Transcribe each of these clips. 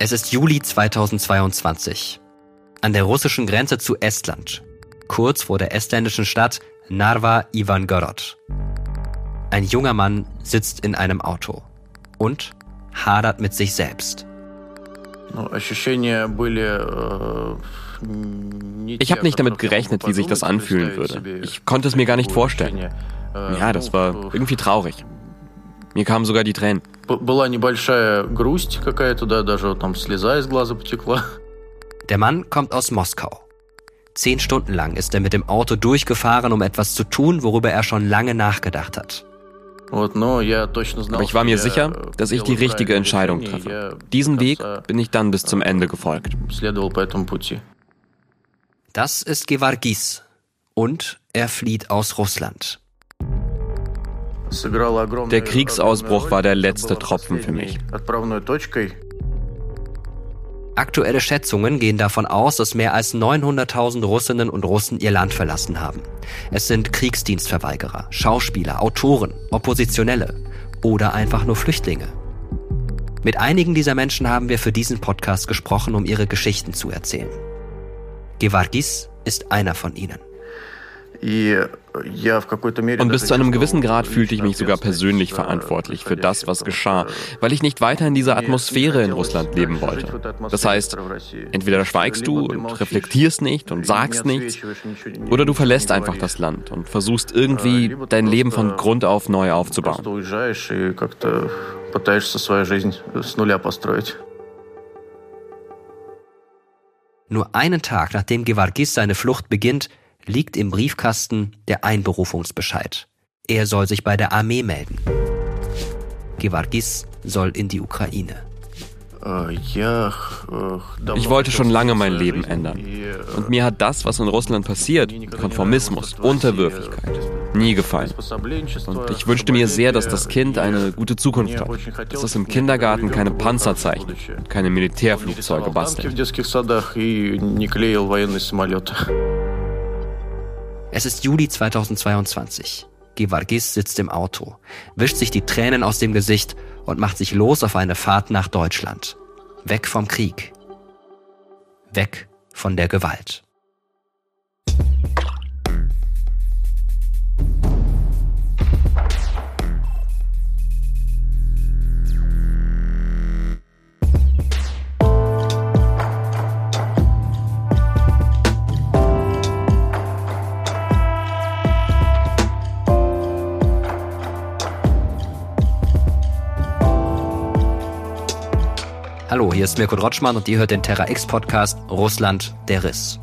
Es ist Juli 2022. An der russischen Grenze zu Estland, kurz vor der estländischen Stadt Narva Ivangorod. Ein junger Mann sitzt in einem Auto und hadert mit sich selbst. Ich habe nicht damit gerechnet, wie sich das anfühlen würde. Ich konnte es mir gar nicht vorstellen. Ja, das war irgendwie traurig. Mir kamen sogar die Tränen. Der Mann kommt aus Moskau. Zehn Stunden lang ist er mit dem Auto durchgefahren, um etwas zu tun, worüber er schon lange nachgedacht hat. Aber ich war mir sicher, dass ich die richtige Entscheidung treffe. Diesen Weg bin ich dann bis zum Ende gefolgt. Das ist Gevargis und er flieht aus Russland. Der Kriegsausbruch war der letzte Tropfen für mich. Aktuelle Schätzungen gehen davon aus, dass mehr als 900.000 Russinnen und Russen ihr Land verlassen haben. Es sind Kriegsdienstverweigerer, Schauspieler, Autoren, Oppositionelle oder einfach nur Flüchtlinge. Mit einigen dieser Menschen haben wir für diesen Podcast gesprochen, um ihre Geschichten zu erzählen. Gevargis ist einer von ihnen. Und bis zu einem gewissen Grad fühlte ich mich sogar persönlich verantwortlich für das, was geschah, weil ich nicht weiter in dieser Atmosphäre in Russland leben wollte. Das heißt, entweder schweigst du und reflektierst nicht und sagst nichts, oder du verlässt einfach das Land und versuchst irgendwie dein Leben von Grund auf neu aufzubauen. Nur einen Tag nachdem Gevargis seine Flucht beginnt, liegt im Briefkasten der Einberufungsbescheid. Er soll sich bei der Armee melden. Gevargis soll in die Ukraine. Ich wollte schon lange mein Leben ändern. Und mir hat das, was in Russland passiert, Konformismus, Unterwürfigkeit, nie gefallen. Und ich wünschte mir sehr, dass das Kind eine gute Zukunft hat. Dass es im Kindergarten keine Panzer zeichnet und keine Militärflugzeuge bastelt. Es ist Juli 2022. Gevargis sitzt im Auto, wischt sich die Tränen aus dem Gesicht und macht sich los auf eine Fahrt nach Deutschland. Weg vom Krieg. Weg von der Gewalt. Hallo, hier ist Mirko Rotschmann und ihr hört den Terra X Podcast Russland der Riss.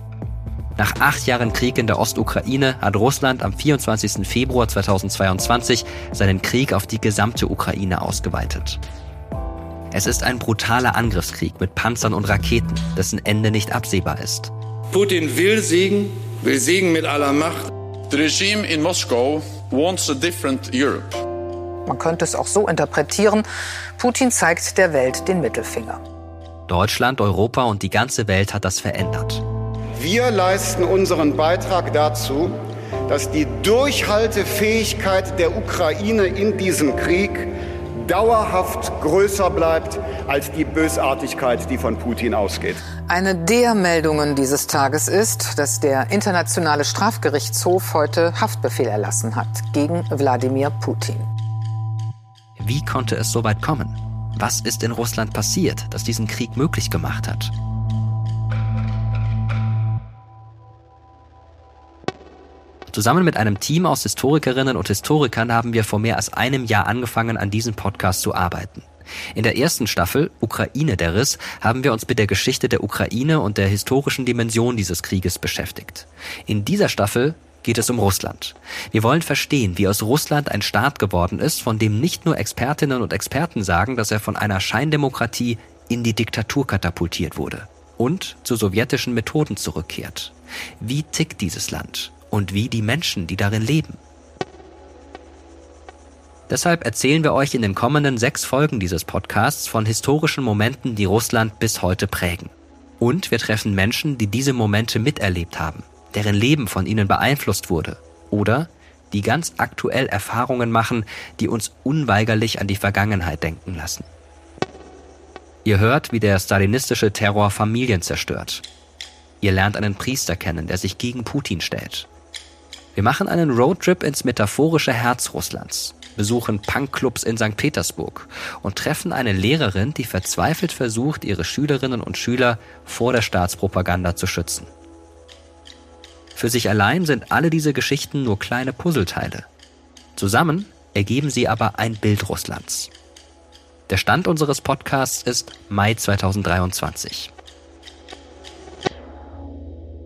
Nach acht Jahren Krieg in der Ostukraine hat Russland am 24. Februar 2022 seinen Krieg auf die gesamte Ukraine ausgeweitet. Es ist ein brutaler Angriffskrieg mit Panzern und Raketen, dessen Ende nicht absehbar ist. Putin will siegen, will siegen mit aller Macht. The regime in Moscow wants a different Europe. Man könnte es auch so interpretieren, Putin zeigt der Welt den Mittelfinger. Deutschland, Europa und die ganze Welt hat das verändert. Wir leisten unseren Beitrag dazu, dass die Durchhaltefähigkeit der Ukraine in diesem Krieg dauerhaft größer bleibt als die Bösartigkeit, die von Putin ausgeht. Eine der Meldungen dieses Tages ist, dass der Internationale Strafgerichtshof heute Haftbefehl erlassen hat gegen Wladimir Putin. Wie konnte es so weit kommen? Was ist in Russland passiert, das diesen Krieg möglich gemacht hat? Zusammen mit einem Team aus Historikerinnen und Historikern haben wir vor mehr als einem Jahr angefangen, an diesem Podcast zu arbeiten. In der ersten Staffel Ukraine der Riss haben wir uns mit der Geschichte der Ukraine und der historischen Dimension dieses Krieges beschäftigt. In dieser Staffel geht es um Russland. Wir wollen verstehen, wie aus Russland ein Staat geworden ist, von dem nicht nur Expertinnen und Experten sagen, dass er von einer Scheindemokratie in die Diktatur katapultiert wurde und zu sowjetischen Methoden zurückkehrt. Wie tickt dieses Land und wie die Menschen, die darin leben? Deshalb erzählen wir euch in den kommenden sechs Folgen dieses Podcasts von historischen Momenten, die Russland bis heute prägen. Und wir treffen Menschen, die diese Momente miterlebt haben deren Leben von ihnen beeinflusst wurde, oder die ganz aktuell Erfahrungen machen, die uns unweigerlich an die Vergangenheit denken lassen. Ihr hört, wie der stalinistische Terror Familien zerstört. Ihr lernt einen Priester kennen, der sich gegen Putin stellt. Wir machen einen Roadtrip ins metaphorische Herz Russlands, besuchen Punkclubs in St. Petersburg und treffen eine Lehrerin, die verzweifelt versucht, ihre Schülerinnen und Schüler vor der Staatspropaganda zu schützen. Für sich allein sind alle diese Geschichten nur kleine Puzzleteile. Zusammen ergeben sie aber ein Bild Russlands. Der Stand unseres Podcasts ist Mai 2023.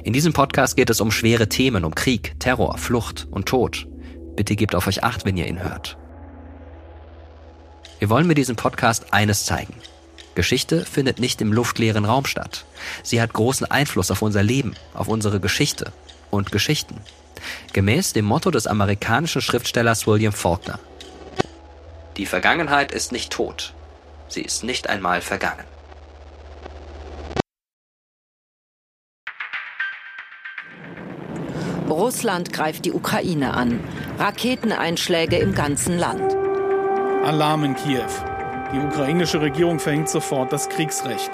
In diesem Podcast geht es um schwere Themen, um Krieg, Terror, Flucht und Tod. Bitte gebt auf euch acht, wenn ihr ihn hört. Wir wollen mit diesem Podcast eines zeigen. Geschichte findet nicht im luftleeren Raum statt. Sie hat großen Einfluss auf unser Leben, auf unsere Geschichte und Geschichten. Gemäß dem Motto des amerikanischen Schriftstellers William Faulkner. Die Vergangenheit ist nicht tot. Sie ist nicht einmal vergangen. Russland greift die Ukraine an. Raketeneinschläge im ganzen Land. Alarm in Kiew. Die ukrainische Regierung verhängt sofort das Kriegsrecht.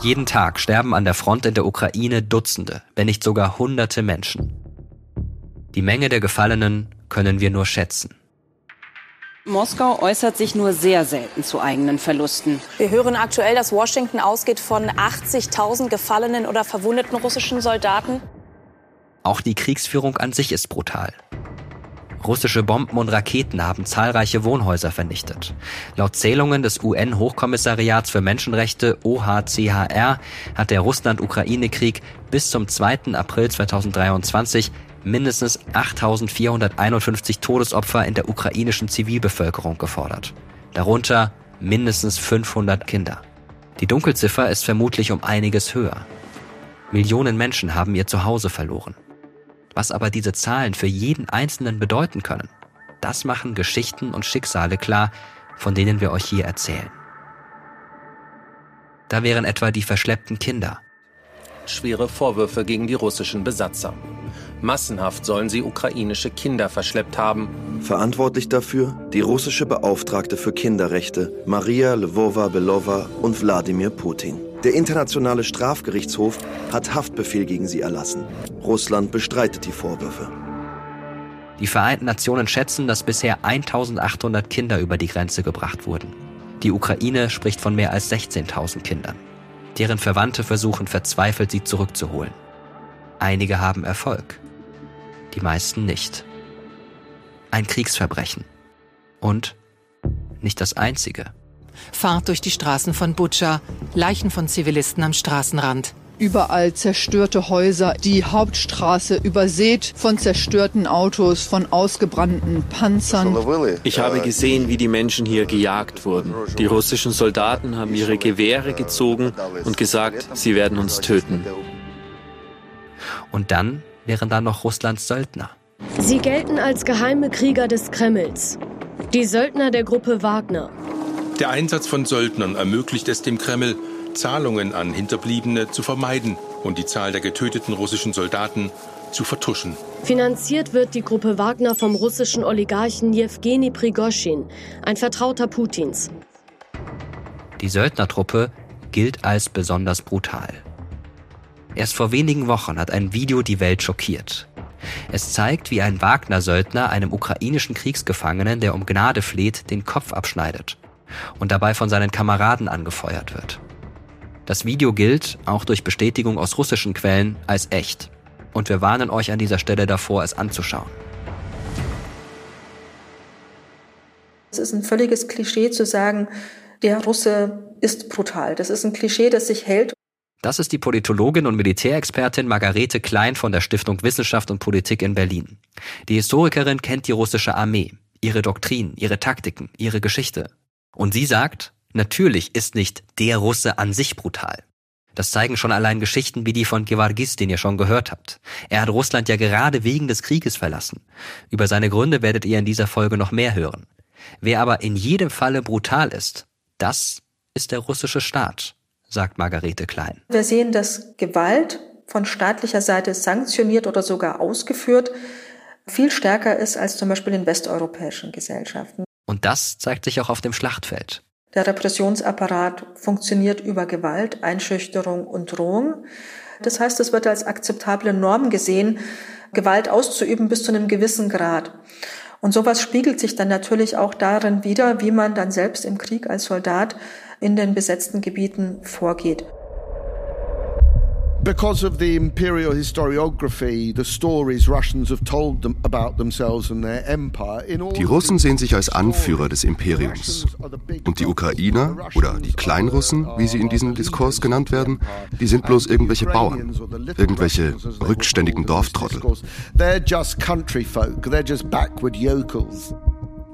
Jeden Tag sterben an der Front in der Ukraine Dutzende, wenn nicht sogar Hunderte Menschen. Die Menge der Gefallenen können wir nur schätzen. Moskau äußert sich nur sehr selten zu eigenen Verlusten. Wir hören aktuell, dass Washington ausgeht von 80.000 gefallenen oder verwundeten russischen Soldaten. Auch die Kriegsführung an sich ist brutal. Russische Bomben und Raketen haben zahlreiche Wohnhäuser vernichtet. Laut Zählungen des UN-Hochkommissariats für Menschenrechte OHCHR hat der Russland-Ukraine-Krieg bis zum 2. April 2023 mindestens 8.451 Todesopfer in der ukrainischen Zivilbevölkerung gefordert. Darunter mindestens 500 Kinder. Die Dunkelziffer ist vermutlich um einiges höher. Millionen Menschen haben ihr Zuhause verloren. Was aber diese Zahlen für jeden Einzelnen bedeuten können, das machen Geschichten und Schicksale klar, von denen wir euch hier erzählen. Da wären etwa die verschleppten Kinder. Schwere Vorwürfe gegen die russischen Besatzer. Massenhaft sollen sie ukrainische Kinder verschleppt haben. Verantwortlich dafür die russische Beauftragte für Kinderrechte Maria Lvova-Belova und Wladimir Putin. Der Internationale Strafgerichtshof hat Haftbefehl gegen sie erlassen. Russland bestreitet die Vorwürfe. Die Vereinten Nationen schätzen, dass bisher 1800 Kinder über die Grenze gebracht wurden. Die Ukraine spricht von mehr als 16.000 Kindern. Deren Verwandte versuchen verzweifelt, sie zurückzuholen. Einige haben Erfolg, die meisten nicht. Ein Kriegsverbrechen. Und nicht das einzige. Fahrt durch die Straßen von Butscha, Leichen von Zivilisten am Straßenrand. Überall zerstörte Häuser, die Hauptstraße übersät von zerstörten Autos, von ausgebrannten Panzern. Ich habe gesehen, wie die Menschen hier gejagt wurden. Die russischen Soldaten haben ihre Gewehre gezogen und gesagt, sie werden uns töten. Und dann wären da noch Russlands Söldner. Sie gelten als geheime Krieger des Kremls. Die Söldner der Gruppe Wagner. Der Einsatz von Söldnern ermöglicht es dem Kreml, Zahlungen an Hinterbliebene zu vermeiden und die Zahl der getöteten russischen Soldaten zu vertuschen. Finanziert wird die Gruppe Wagner vom russischen Oligarchen Jewgeni Prigoschin, ein Vertrauter Putins. Die Söldnertruppe gilt als besonders brutal. Erst vor wenigen Wochen hat ein Video die Welt schockiert. Es zeigt, wie ein Wagner-Söldner einem ukrainischen Kriegsgefangenen, der um Gnade fleht, den Kopf abschneidet und dabei von seinen Kameraden angefeuert wird. Das Video gilt, auch durch Bestätigung aus russischen Quellen, als echt. Und wir warnen euch an dieser Stelle davor, es anzuschauen. Es ist ein völliges Klischee zu sagen, der Russe ist brutal. Das ist ein Klischee, das sich hält. Das ist die Politologin und Militärexpertin Margarete Klein von der Stiftung Wissenschaft und Politik in Berlin. Die Historikerin kennt die russische Armee, ihre Doktrin, ihre Taktiken, ihre Geschichte. Und sie sagt, natürlich ist nicht der Russe an sich brutal. Das zeigen schon allein Geschichten wie die von Gevargis, den ihr schon gehört habt. Er hat Russland ja gerade wegen des Krieges verlassen. Über seine Gründe werdet ihr in dieser Folge noch mehr hören. Wer aber in jedem Falle brutal ist, das ist der russische Staat sagt Margarete Klein. Wir sehen, dass Gewalt von staatlicher Seite sanktioniert oder sogar ausgeführt viel stärker ist als zum Beispiel in westeuropäischen Gesellschaften. Und das zeigt sich auch auf dem Schlachtfeld. Der Repressionsapparat funktioniert über Gewalt, Einschüchterung und Drohung. Das heißt, es wird als akzeptable Norm gesehen, Gewalt auszuüben bis zu einem gewissen Grad. Und sowas spiegelt sich dann natürlich auch darin wider, wie man dann selbst im Krieg als Soldat in den besetzten Gebieten vorgeht. Because of the imperial historiography, the stories Russians have told them about themselves and their empire. Die Russen sehen sich als Anführer des Imperiums. Und die Ukrainer oder die Kleinrussen, wie sie in diesem Diskurs genannt werden, die sind bloß irgendwelche Bauern, irgendwelche rückständigen Dorftrottel.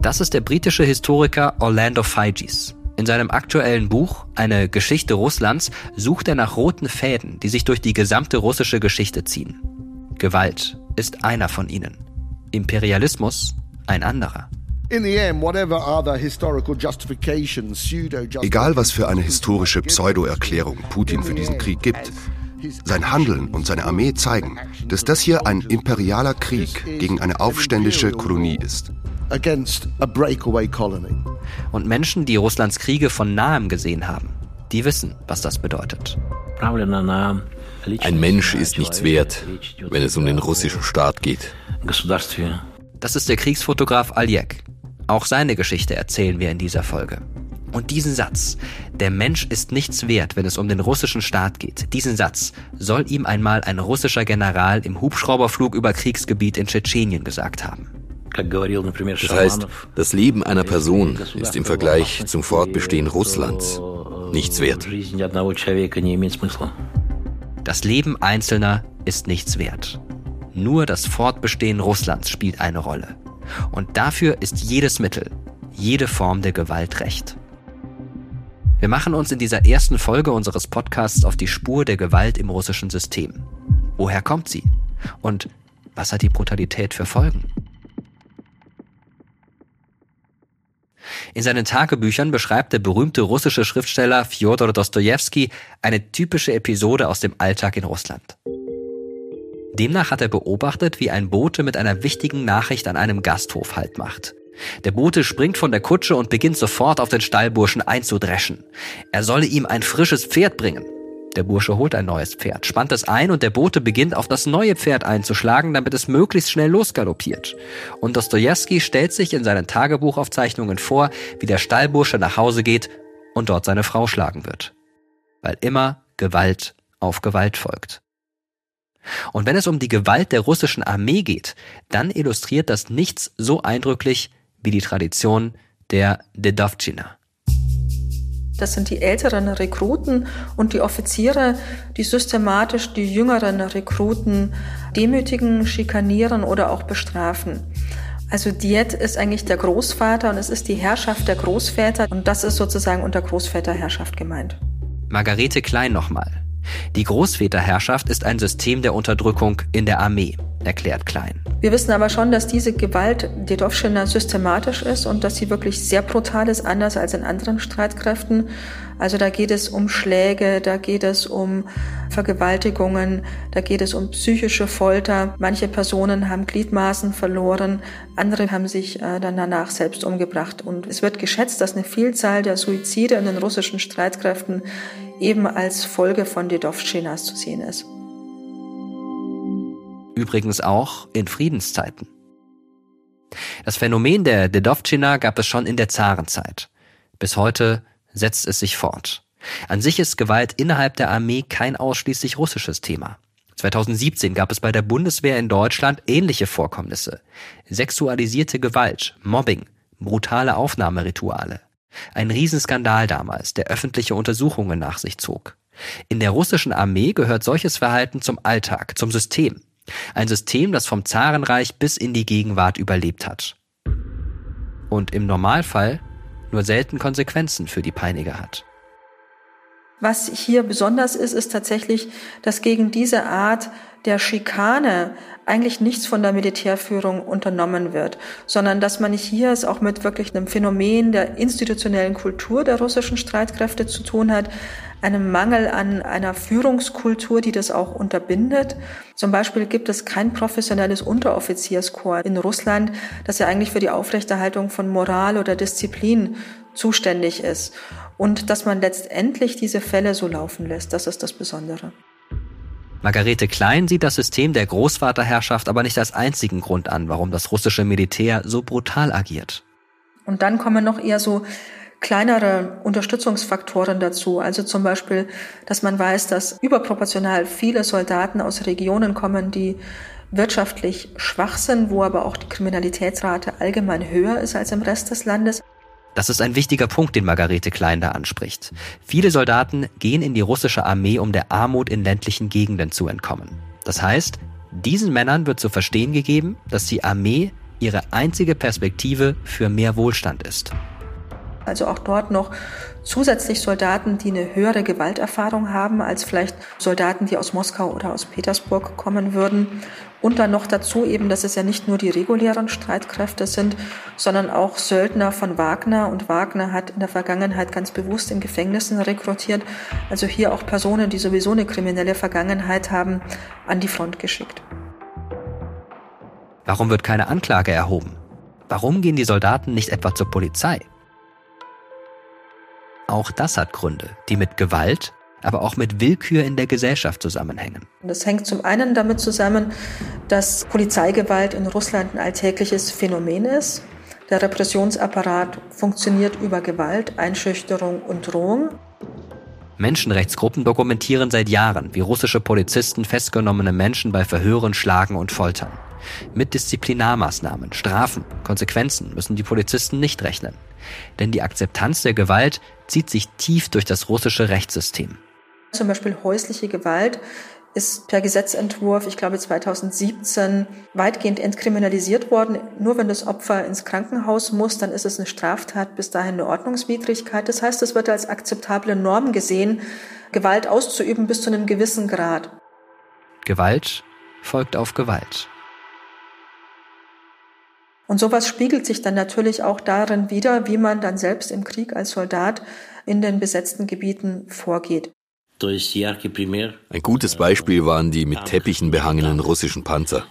Das ist der britische Historiker Orlando Figes. In seinem aktuellen Buch Eine Geschichte Russlands sucht er nach roten Fäden, die sich durch die gesamte russische Geschichte ziehen. Gewalt ist einer von ihnen. Imperialismus ein anderer. Egal was für eine historische Pseudo-Erklärung Putin für diesen Krieg gibt, sein Handeln und seine Armee zeigen, dass das hier ein imperialer Krieg gegen eine aufständische Kolonie ist against a breakaway colony. Und Menschen, die Russlands Kriege von nahem gesehen haben, die wissen, was das bedeutet. Ein Mensch ist nichts wert, wenn es um den russischen Staat geht. Das ist der Kriegsfotograf Aljek. Auch seine Geschichte erzählen wir in dieser Folge. Und diesen Satz, der Mensch ist nichts wert, wenn es um den russischen Staat geht, diesen Satz soll ihm einmal ein russischer General im Hubschrauberflug über Kriegsgebiet in Tschetschenien gesagt haben. Das heißt, das Leben einer Person ist im Vergleich zum Fortbestehen Russlands nichts wert. Das Leben Einzelner ist nichts wert. Nur das Fortbestehen Russlands spielt eine Rolle. Und dafür ist jedes Mittel, jede Form der Gewalt recht. Wir machen uns in dieser ersten Folge unseres Podcasts auf die Spur der Gewalt im russischen System. Woher kommt sie? Und was hat die Brutalität für Folgen? In seinen Tagebüchern beschreibt der berühmte russische Schriftsteller Fjodor Dostojewski eine typische Episode aus dem Alltag in Russland. Demnach hat er beobachtet, wie ein Bote mit einer wichtigen Nachricht an einem Gasthof Halt macht. Der Bote springt von der Kutsche und beginnt sofort auf den Stallburschen einzudreschen. Er solle ihm ein frisches Pferd bringen. Der Bursche holt ein neues Pferd, spannt es ein und der Bote beginnt auf das neue Pferd einzuschlagen, damit es möglichst schnell losgaloppiert. Und Dostoevsky stellt sich in seinen Tagebuchaufzeichnungen vor, wie der Stallbursche nach Hause geht und dort seine Frau schlagen wird. Weil immer Gewalt auf Gewalt folgt. Und wenn es um die Gewalt der russischen Armee geht, dann illustriert das nichts so eindrücklich wie die Tradition der Dedovchina. Das sind die älteren Rekruten und die Offiziere, die systematisch die jüngeren Rekruten demütigen, schikanieren oder auch bestrafen. Also Diet ist eigentlich der Großvater und es ist die Herrschaft der Großväter und das ist sozusagen unter Großväterherrschaft gemeint. Margarete Klein nochmal. Die Großväterherrschaft ist ein System der Unterdrückung in der Armee, erklärt Klein. Wir wissen aber schon, dass diese Gewalt Dedovschina systematisch ist und dass sie wirklich sehr brutal ist, anders als in anderen Streitkräften. Also da geht es um Schläge, da geht es um Vergewaltigungen, da geht es um psychische Folter. Manche Personen haben Gliedmaßen verloren, andere haben sich äh, dann danach selbst umgebracht. Und es wird geschätzt, dass eine Vielzahl der Suizide in den russischen Streitkräften eben als Folge von Dedovschinas zu sehen ist. Übrigens auch in Friedenszeiten. Das Phänomen der Dedovchina gab es schon in der Zarenzeit. Bis heute setzt es sich fort. An sich ist Gewalt innerhalb der Armee kein ausschließlich russisches Thema. 2017 gab es bei der Bundeswehr in Deutschland ähnliche Vorkommnisse. Sexualisierte Gewalt, Mobbing, brutale Aufnahmerituale. Ein Riesenskandal damals, der öffentliche Untersuchungen nach sich zog. In der russischen Armee gehört solches Verhalten zum Alltag, zum System. Ein System, das vom Zarenreich bis in die Gegenwart überlebt hat. Und im Normalfall nur selten Konsequenzen für die Peiniger hat. Was hier besonders ist, ist tatsächlich, dass gegen diese Art der Schikane eigentlich nichts von der Militärführung unternommen wird, sondern dass man hier es auch mit wirklich einem Phänomen der institutionellen Kultur der russischen Streitkräfte zu tun hat, einem Mangel an einer Führungskultur, die das auch unterbindet. Zum Beispiel gibt es kein professionelles Unteroffizierskorps in Russland, das ja eigentlich für die Aufrechterhaltung von Moral oder Disziplin zuständig ist. Und dass man letztendlich diese Fälle so laufen lässt, das ist das Besondere. Margarete Klein sieht das System der Großvaterherrschaft aber nicht als einzigen Grund an, warum das russische Militär so brutal agiert. Und dann kommen noch eher so kleinere Unterstützungsfaktoren dazu. Also zum Beispiel, dass man weiß, dass überproportional viele Soldaten aus Regionen kommen, die wirtschaftlich schwach sind, wo aber auch die Kriminalitätsrate allgemein höher ist als im Rest des Landes. Das ist ein wichtiger Punkt, den Margarete Klein da anspricht. Viele Soldaten gehen in die russische Armee, um der Armut in ländlichen Gegenden zu entkommen. Das heißt, diesen Männern wird zu verstehen gegeben, dass die Armee ihre einzige Perspektive für mehr Wohlstand ist. Also auch dort noch zusätzlich Soldaten, die eine höhere Gewalterfahrung haben als vielleicht Soldaten, die aus Moskau oder aus Petersburg kommen würden. Und dann noch dazu eben, dass es ja nicht nur die regulären Streitkräfte sind, sondern auch Söldner von Wagner. Und Wagner hat in der Vergangenheit ganz bewusst in Gefängnissen rekrutiert. Also hier auch Personen, die sowieso eine kriminelle Vergangenheit haben, an die Front geschickt. Warum wird keine Anklage erhoben? Warum gehen die Soldaten nicht etwa zur Polizei? Auch das hat Gründe, die mit Gewalt, aber auch mit Willkür in der Gesellschaft zusammenhängen. Das hängt zum einen damit zusammen, dass Polizeigewalt in Russland ein alltägliches Phänomen ist. Der Repressionsapparat funktioniert über Gewalt, Einschüchterung und Drohung. Menschenrechtsgruppen dokumentieren seit Jahren, wie russische Polizisten festgenommene Menschen bei Verhören schlagen und foltern. Mit Disziplinarmaßnahmen, Strafen, Konsequenzen müssen die Polizisten nicht rechnen. Denn die Akzeptanz der Gewalt zieht sich tief durch das russische Rechtssystem. Zum Beispiel häusliche Gewalt ist per Gesetzentwurf, ich glaube 2017, weitgehend entkriminalisiert worden. Nur wenn das Opfer ins Krankenhaus muss, dann ist es eine Straftat, bis dahin eine Ordnungswidrigkeit. Das heißt, es wird als akzeptable Norm gesehen, Gewalt auszuüben bis zu einem gewissen Grad. Gewalt folgt auf Gewalt. Und sowas spiegelt sich dann natürlich auch darin wider, wie man dann selbst im Krieg als Soldat in den besetzten Gebieten vorgeht. Ein gutes Beispiel waren die mit Teppichen behangenen russischen Panzer.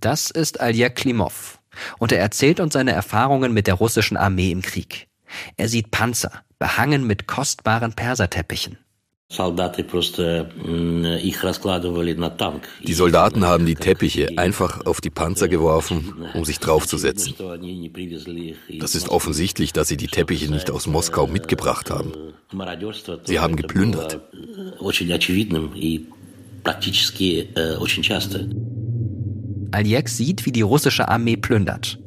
Das ist Aljek Klimov und er erzählt uns seine Erfahrungen mit der russischen Armee im Krieg. Er sieht Panzer, behangen mit kostbaren Perserteppichen. Die Soldaten haben die Teppiche einfach auf die Panzer geworfen, um sich draufzusetzen. Das ist offensichtlich, dass sie die Teppiche nicht aus Moskau mitgebracht haben. Sie haben geplündert. Aljek sieht, wie die russische Armee plündert.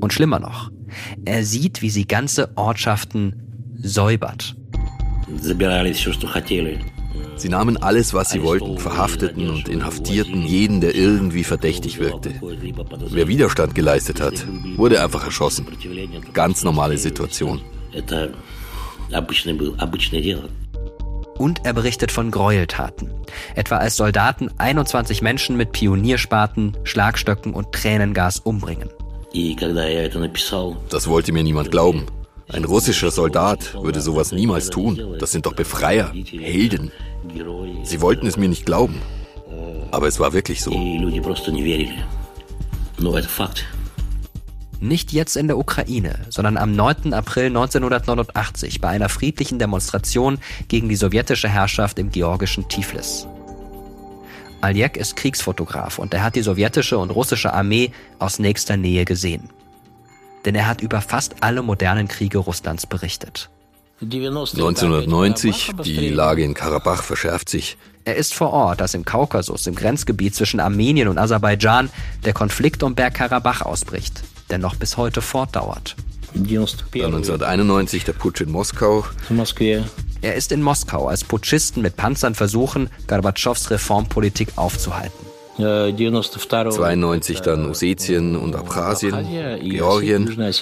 Und schlimmer noch, er sieht, wie sie ganze Ortschaften säubert. Sie nahmen alles, was sie wollten, verhafteten und inhaftierten jeden, der irgendwie verdächtig wirkte. Wer Widerstand geleistet hat, wurde einfach erschossen. Ganz normale Situation. Und er berichtet von Gräueltaten. Etwa als Soldaten 21 Menschen mit Pionierspaten, Schlagstöcken und Tränengas umbringen. Das wollte mir niemand glauben. Ein russischer Soldat würde sowas niemals tun. Das sind doch Befreier, Helden. Sie wollten es mir nicht glauben. Aber es war wirklich so. Nicht jetzt in der Ukraine, sondern am 9. April 1989 bei einer friedlichen Demonstration gegen die sowjetische Herrschaft im georgischen Tiflis. Aljek ist Kriegsfotograf und er hat die sowjetische und russische Armee aus nächster Nähe gesehen denn er hat über fast alle modernen Kriege Russlands berichtet. 1990, die Lage in Karabach verschärft sich. Er ist vor Ort, als im Kaukasus, im Grenzgebiet zwischen Armenien und Aserbaidschan, der Konflikt um Bergkarabach ausbricht, der noch bis heute fortdauert. Dann 1991 der Putsch in Moskau. Er ist in Moskau, als Putschisten mit Panzern versuchen, Gorbatschows Reformpolitik aufzuhalten. 92 dann Ossetien und Abchasien, Georgien.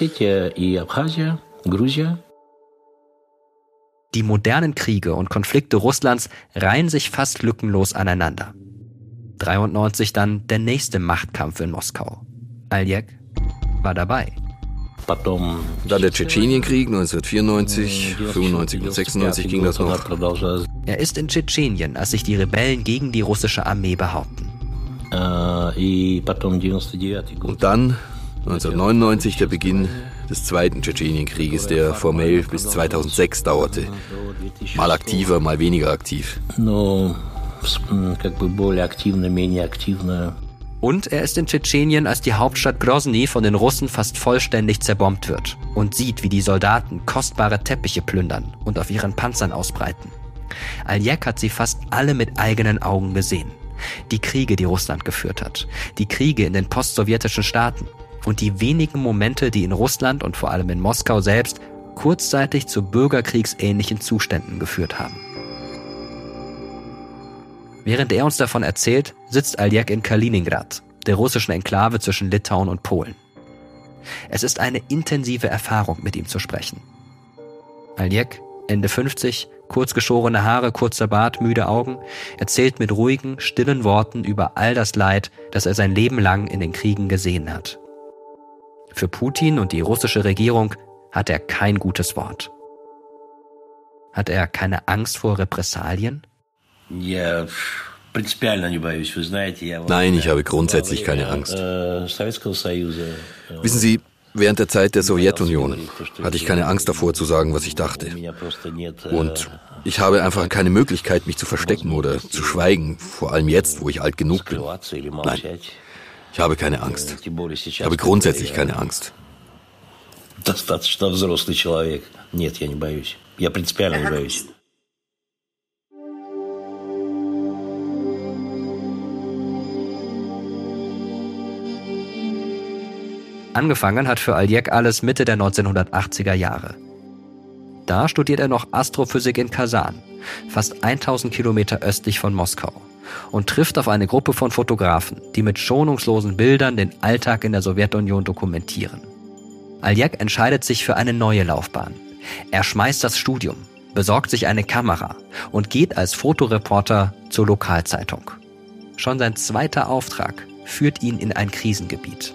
Die modernen Kriege und Konflikte Russlands reihen sich fast lückenlos aneinander. 93 dann der nächste Machtkampf in Moskau. Aljek war dabei. Dann der Tschetschenienkrieg 1994, 95 und 96 ging das noch. Er ist in Tschetschenien, als sich die Rebellen gegen die russische Armee behaupten. Und dann 1999 der Beginn des zweiten Tschetschenienkrieges, der formell bis 2006 dauerte. Mal aktiver, mal weniger aktiv. Und er ist in Tschetschenien, als die Hauptstadt Grozny von den Russen fast vollständig zerbombt wird und sieht, wie die Soldaten kostbare Teppiche plündern und auf ihren Panzern ausbreiten. Aljek hat sie fast alle mit eigenen Augen gesehen. Die Kriege, die Russland geführt hat, die Kriege in den postsowjetischen Staaten und die wenigen Momente, die in Russland und vor allem in Moskau selbst kurzzeitig zu bürgerkriegsähnlichen Zuständen geführt haben. Während er uns davon erzählt, sitzt Aljek in Kaliningrad, der russischen Enklave zwischen Litauen und Polen. Es ist eine intensive Erfahrung, mit ihm zu sprechen. Aljek, Ende 50, kurzgeschorene Haare, kurzer Bart, müde Augen, erzählt mit ruhigen, stillen Worten über all das Leid, das er sein Leben lang in den Kriegen gesehen hat. Für Putin und die russische Regierung hat er kein gutes Wort. Hat er keine Angst vor Repressalien? Nein, ich habe grundsätzlich keine Angst. Wissen Sie, während der Zeit der Sowjetunion hatte ich keine Angst davor zu sagen, was ich dachte. Und ich habe einfach keine Möglichkeit, mich zu verstecken oder zu schweigen, vor allem jetzt, wo ich alt genug bin. Nein, ich habe keine Angst. Ich habe grundsätzlich keine Angst. Достаточно взрослый человек. Нет, я не боюсь. Я принципиально не боюсь. Angefangen hat für Aljek alles Mitte der 1980er Jahre. Da studiert er noch Astrophysik in Kasan, fast 1000 Kilometer östlich von Moskau, und trifft auf eine Gruppe von Fotografen, die mit schonungslosen Bildern den Alltag in der Sowjetunion dokumentieren. Aljek entscheidet sich für eine neue Laufbahn. Er schmeißt das Studium, besorgt sich eine Kamera und geht als Fotoreporter zur Lokalzeitung. Schon sein zweiter Auftrag führt ihn in ein Krisengebiet.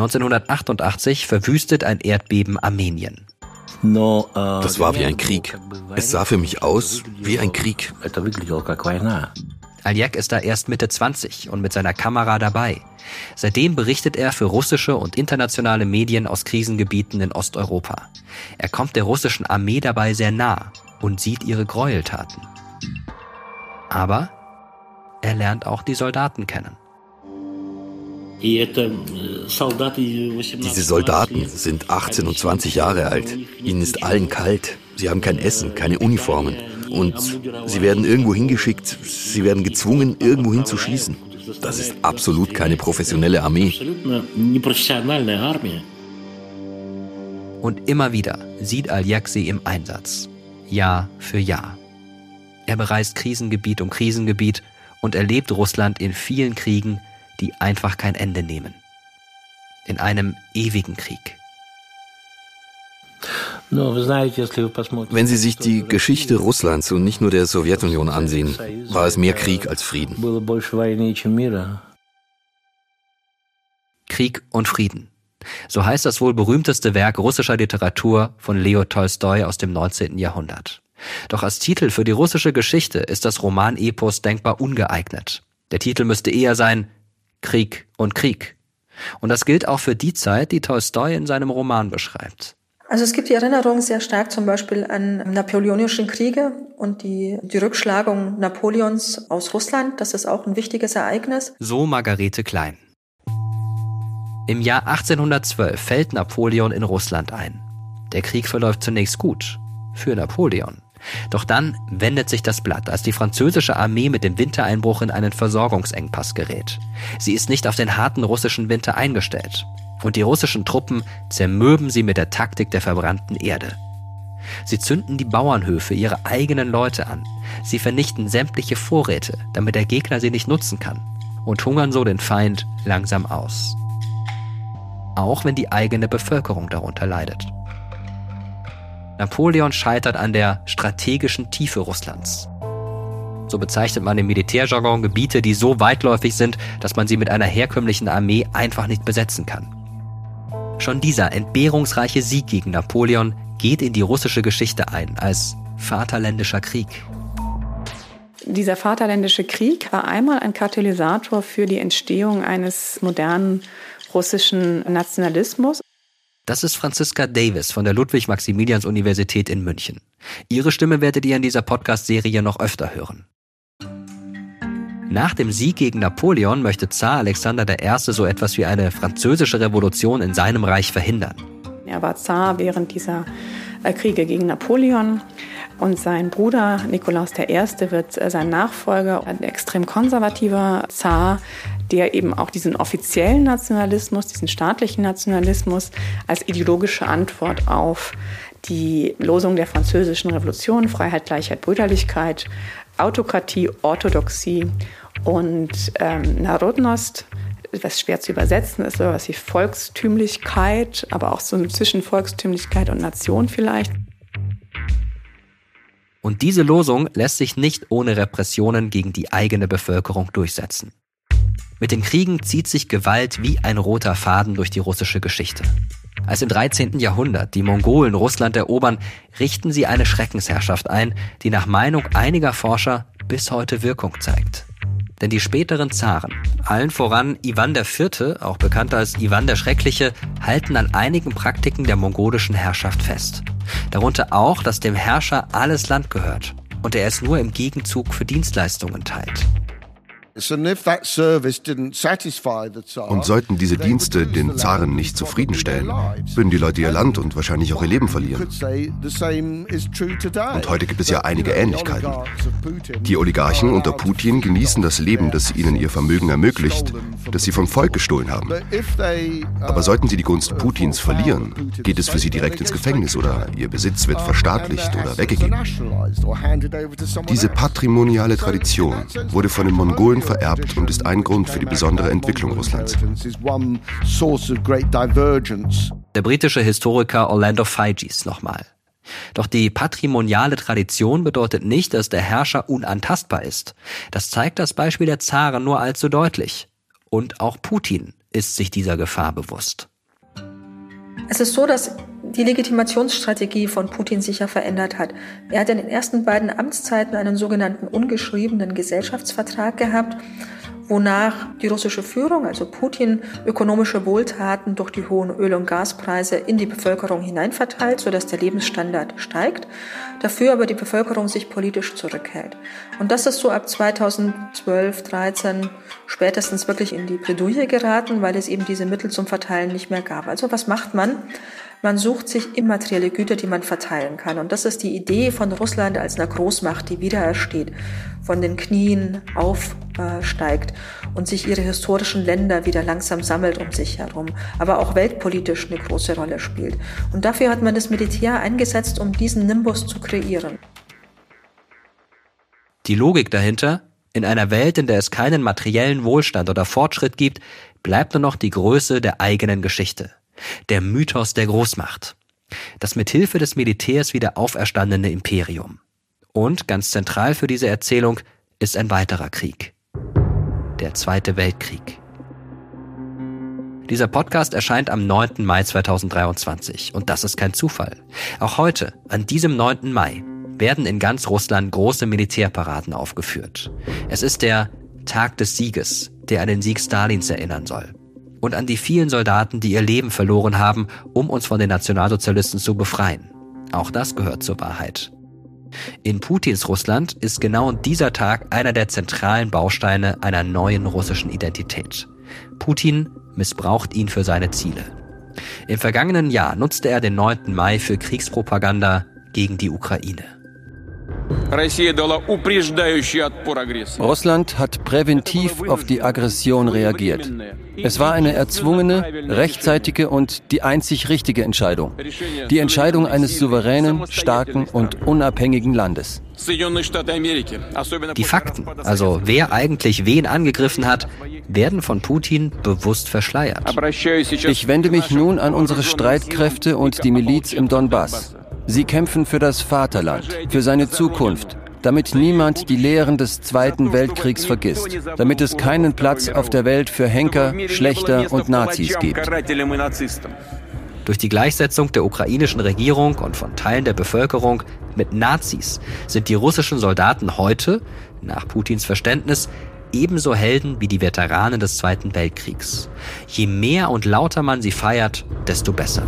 1988 verwüstet ein Erdbeben Armenien. Das war wie ein Krieg. Es sah für mich aus wie ein Krieg. Aljek ist da erst Mitte 20 und mit seiner Kamera dabei. Seitdem berichtet er für russische und internationale Medien aus Krisengebieten in Osteuropa. Er kommt der russischen Armee dabei sehr nah und sieht ihre Gräueltaten. Aber er lernt auch die Soldaten kennen. Diese Soldaten sind 18 und 20 Jahre alt. Ihnen ist allen kalt. Sie haben kein Essen, keine Uniformen. Und sie werden irgendwo hingeschickt, sie werden gezwungen, irgendwo hin zu schießen. Das ist absolut keine professionelle Armee. Und immer wieder sieht Aljak sie im Einsatz. Jahr für Jahr. Er bereist Krisengebiet um Krisengebiet und erlebt Russland in vielen Kriegen, die einfach kein Ende nehmen. In einem ewigen Krieg. Wenn Sie sich die Geschichte Russlands und nicht nur der Sowjetunion ansehen, war es mehr Krieg als Frieden. Krieg und Frieden. So heißt das wohl berühmteste Werk russischer Literatur von Leo Tolstoi aus dem 19. Jahrhundert. Doch als Titel für die russische Geschichte ist das Roman-Epos denkbar ungeeignet. Der Titel müsste eher sein Krieg und Krieg. Und das gilt auch für die Zeit, die Tolstoi in seinem Roman beschreibt. Also es gibt die Erinnerung sehr stark zum Beispiel an napoleonischen Kriege und die, die Rückschlagung Napoleons aus Russland. Das ist auch ein wichtiges Ereignis. So Margarete Klein. Im Jahr 1812 fällt Napoleon in Russland ein. Der Krieg verläuft zunächst gut. Für Napoleon. Doch dann wendet sich das Blatt, als die französische Armee mit dem Wintereinbruch in einen Versorgungsengpass gerät. Sie ist nicht auf den harten russischen Winter eingestellt. Und die russischen Truppen zermürben sie mit der Taktik der verbrannten Erde. Sie zünden die Bauernhöfe ihrer eigenen Leute an. Sie vernichten sämtliche Vorräte, damit der Gegner sie nicht nutzen kann. Und hungern so den Feind langsam aus. Auch wenn die eigene Bevölkerung darunter leidet. Napoleon scheitert an der strategischen Tiefe Russlands. So bezeichnet man im Militärjargon Gebiete, die so weitläufig sind, dass man sie mit einer herkömmlichen Armee einfach nicht besetzen kann. Schon dieser entbehrungsreiche Sieg gegen Napoleon geht in die russische Geschichte ein als Vaterländischer Krieg. Dieser Vaterländische Krieg war einmal ein Katalysator für die Entstehung eines modernen russischen Nationalismus. Das ist Franziska Davis von der Ludwig-Maximilians-Universität in München. Ihre Stimme werdet ihr in dieser Podcast-Serie noch öfter hören. Nach dem Sieg gegen Napoleon möchte Zar Alexander I. so etwas wie eine französische Revolution in seinem Reich verhindern. Er war Zar während dieser äh, Kriege gegen Napoleon und sein Bruder Nikolaus I. wird äh, sein Nachfolger, ein extrem konservativer Zar, der eben auch diesen offiziellen Nationalismus, diesen staatlichen Nationalismus als ideologische Antwort auf die Losung der französischen Revolution, Freiheit, Gleichheit, Brüderlichkeit, Autokratie, Orthodoxie und ähm, Narodnost, was schwer zu übersetzen ist, sowas wie Volkstümlichkeit, aber auch so zwischen Volkstümlichkeit und Nation vielleicht. Und diese Losung lässt sich nicht ohne Repressionen gegen die eigene Bevölkerung durchsetzen. Mit den Kriegen zieht sich Gewalt wie ein roter Faden durch die russische Geschichte. Als im 13. Jahrhundert die Mongolen Russland erobern, richten sie eine Schreckensherrschaft ein, die nach Meinung einiger Forscher bis heute Wirkung zeigt. Denn die späteren Zaren, allen voran Ivan IV., auch bekannt als Ivan der Schreckliche, halten an einigen Praktiken der mongolischen Herrschaft fest. Darunter auch, dass dem Herrscher alles Land gehört und er es nur im Gegenzug für Dienstleistungen teilt. Und sollten diese Dienste den Zaren nicht zufriedenstellen, würden die Leute ihr Land und wahrscheinlich auch ihr Leben verlieren. Und heute gibt es ja einige Ähnlichkeiten. Die Oligarchen unter Putin genießen das Leben, das ihnen ihr Vermögen ermöglicht, das sie vom Volk gestohlen haben. Aber sollten sie die Gunst Putins verlieren, geht es für sie direkt ins Gefängnis oder ihr Besitz wird verstaatlicht oder weggegeben. Diese patrimoniale Tradition wurde von den Mongolen vererbt und ist ein Grund für die besondere Entwicklung Russlands. Der britische Historiker Orlando Figes nochmal. Doch die patrimoniale Tradition bedeutet nicht, dass der Herrscher unantastbar ist. Das zeigt das Beispiel der Zaren nur allzu deutlich. Und auch Putin ist sich dieser Gefahr bewusst. Es ist so, dass die Legitimationsstrategie von Putin sich ja verändert hat. Er hat in den ersten beiden Amtszeiten einen sogenannten ungeschriebenen Gesellschaftsvertrag gehabt, wonach die russische Führung, also Putin, ökonomische Wohltaten durch die hohen Öl- und Gaspreise in die Bevölkerung hineinverteilt, sodass der Lebensstandard steigt, dafür aber die Bevölkerung sich politisch zurückhält. Und das ist so ab 2012, 13 spätestens wirklich in die Bredouille geraten, weil es eben diese Mittel zum Verteilen nicht mehr gab. Also was macht man? Man sucht sich immaterielle Güter, die man verteilen kann. Und das ist die Idee von Russland als einer Großmacht, die wiederersteht, von den Knien aufsteigt und sich ihre historischen Länder wieder langsam sammelt um sich herum, aber auch weltpolitisch eine große Rolle spielt. Und dafür hat man das Militär eingesetzt, um diesen Nimbus zu kreieren. Die Logik dahinter, in einer Welt, in der es keinen materiellen Wohlstand oder Fortschritt gibt, bleibt nur noch die Größe der eigenen Geschichte der Mythos der Großmacht, das mithilfe des Militärs wieder auferstandene Imperium. Und ganz zentral für diese Erzählung ist ein weiterer Krieg. Der Zweite Weltkrieg. Dieser Podcast erscheint am 9. Mai 2023 und das ist kein Zufall. Auch heute, an diesem 9. Mai, werden in ganz Russland große Militärparaden aufgeführt. Es ist der Tag des Sieges, der an den Sieg Stalins erinnern soll und an die vielen Soldaten, die ihr Leben verloren haben, um uns von den Nationalsozialisten zu befreien. Auch das gehört zur Wahrheit. In Putins Russland ist genau dieser Tag einer der zentralen Bausteine einer neuen russischen Identität. Putin missbraucht ihn für seine Ziele. Im vergangenen Jahr nutzte er den 9. Mai für Kriegspropaganda gegen die Ukraine. Russland hat präventiv auf die Aggression reagiert. Es war eine erzwungene, rechtzeitige und die einzig richtige Entscheidung. Die Entscheidung eines souveränen, starken und unabhängigen Landes. Die Fakten, also wer eigentlich wen angegriffen hat, werden von Putin bewusst verschleiert. Ich wende mich nun an unsere Streitkräfte und die Miliz im Donbass. Sie kämpfen für das Vaterland, für seine Zukunft, damit niemand die Lehren des Zweiten Weltkriegs vergisst, damit es keinen Platz auf der Welt für Henker, Schlechter und Nazis gibt. Durch die Gleichsetzung der ukrainischen Regierung und von Teilen der Bevölkerung mit Nazis sind die russischen Soldaten heute, nach Putins Verständnis, ebenso Helden wie die Veteranen des Zweiten Weltkriegs. Je mehr und lauter man sie feiert, desto besser.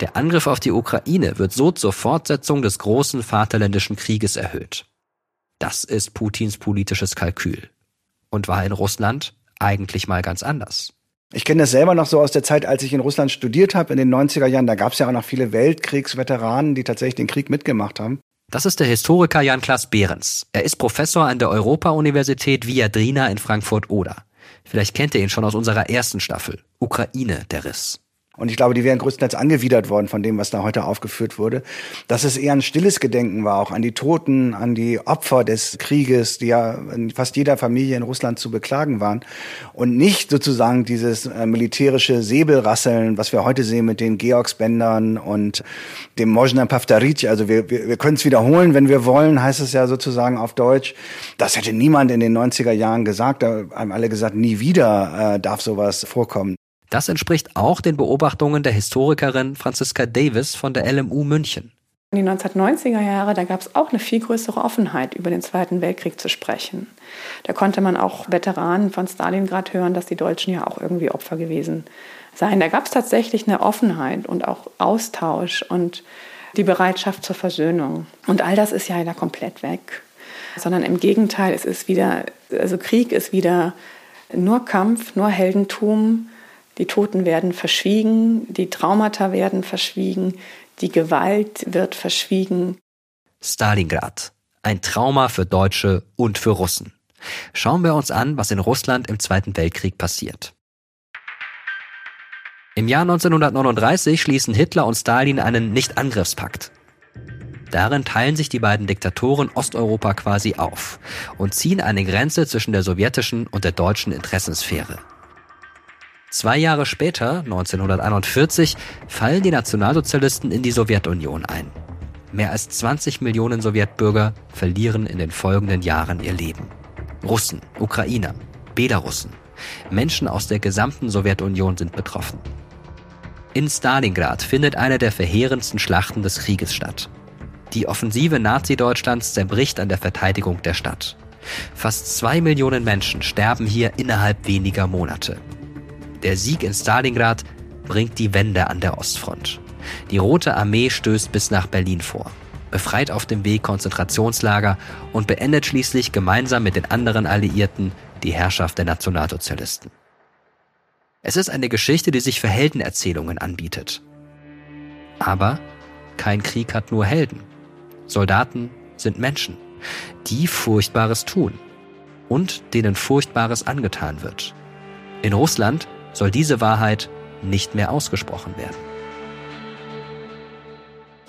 Der Angriff auf die Ukraine wird so zur Fortsetzung des großen Vaterländischen Krieges erhöht. Das ist Putins politisches Kalkül. Und war in Russland eigentlich mal ganz anders. Ich kenne das selber noch so aus der Zeit, als ich in Russland studiert habe, in den 90er Jahren. Da gab es ja auch noch viele Weltkriegsveteranen, die tatsächlich den Krieg mitgemacht haben. Das ist der Historiker Jan-Klaas Behrens. Er ist Professor an der Europa-Universität Viadrina in Frankfurt-Oder. Vielleicht kennt ihr ihn schon aus unserer ersten Staffel. Ukraine, der Riss. Und ich glaube, die wären größtenteils angewidert worden von dem, was da heute aufgeführt wurde. Dass es eher ein stilles Gedenken war, auch an die Toten, an die Opfer des Krieges, die ja in fast jeder Familie in Russland zu beklagen waren. Und nicht sozusagen dieses äh, militärische Säbelrasseln, was wir heute sehen mit den Georgsbändern und dem Mojna Pavtaric. Also wir, wir, wir können es wiederholen, wenn wir wollen, heißt es ja sozusagen auf Deutsch. Das hätte niemand in den 90er Jahren gesagt. Da haben alle gesagt, nie wieder äh, darf sowas vorkommen. Das entspricht auch den Beobachtungen der Historikerin Franziska Davis von der LMU München. In den 1990er Jahren, da gab es auch eine viel größere Offenheit, über den Zweiten Weltkrieg zu sprechen. Da konnte man auch Veteranen von Stalingrad hören, dass die Deutschen ja auch irgendwie Opfer gewesen seien. Da gab es tatsächlich eine Offenheit und auch Austausch und die Bereitschaft zur Versöhnung. Und all das ist ja da komplett weg. Sondern im Gegenteil, es ist wieder, also Krieg ist wieder nur Kampf, nur Heldentum, die Toten werden verschwiegen, die Traumata werden verschwiegen, die Gewalt wird verschwiegen. Stalingrad. Ein Trauma für Deutsche und für Russen. Schauen wir uns an, was in Russland im Zweiten Weltkrieg passiert. Im Jahr 1939 schließen Hitler und Stalin einen Nichtangriffspakt. Darin teilen sich die beiden Diktatoren Osteuropa quasi auf und ziehen eine Grenze zwischen der sowjetischen und der deutschen Interessensphäre. Zwei Jahre später, 1941, fallen die Nationalsozialisten in die Sowjetunion ein. Mehr als 20 Millionen Sowjetbürger verlieren in den folgenden Jahren ihr Leben. Russen, Ukrainer, Belarussen, Menschen aus der gesamten Sowjetunion sind betroffen. In Stalingrad findet eine der verheerendsten Schlachten des Krieges statt. Die Offensive Nazi-Deutschlands zerbricht an der Verteidigung der Stadt. Fast zwei Millionen Menschen sterben hier innerhalb weniger Monate. Der Sieg in Stalingrad bringt die Wende an der Ostfront. Die Rote Armee stößt bis nach Berlin vor, befreit auf dem Weg Konzentrationslager und beendet schließlich gemeinsam mit den anderen Alliierten die Herrschaft der Nationalsozialisten. Es ist eine Geschichte, die sich für Heldenerzählungen anbietet. Aber kein Krieg hat nur Helden. Soldaten sind Menschen, die Furchtbares tun und denen Furchtbares angetan wird. In Russland soll diese Wahrheit nicht mehr ausgesprochen werden.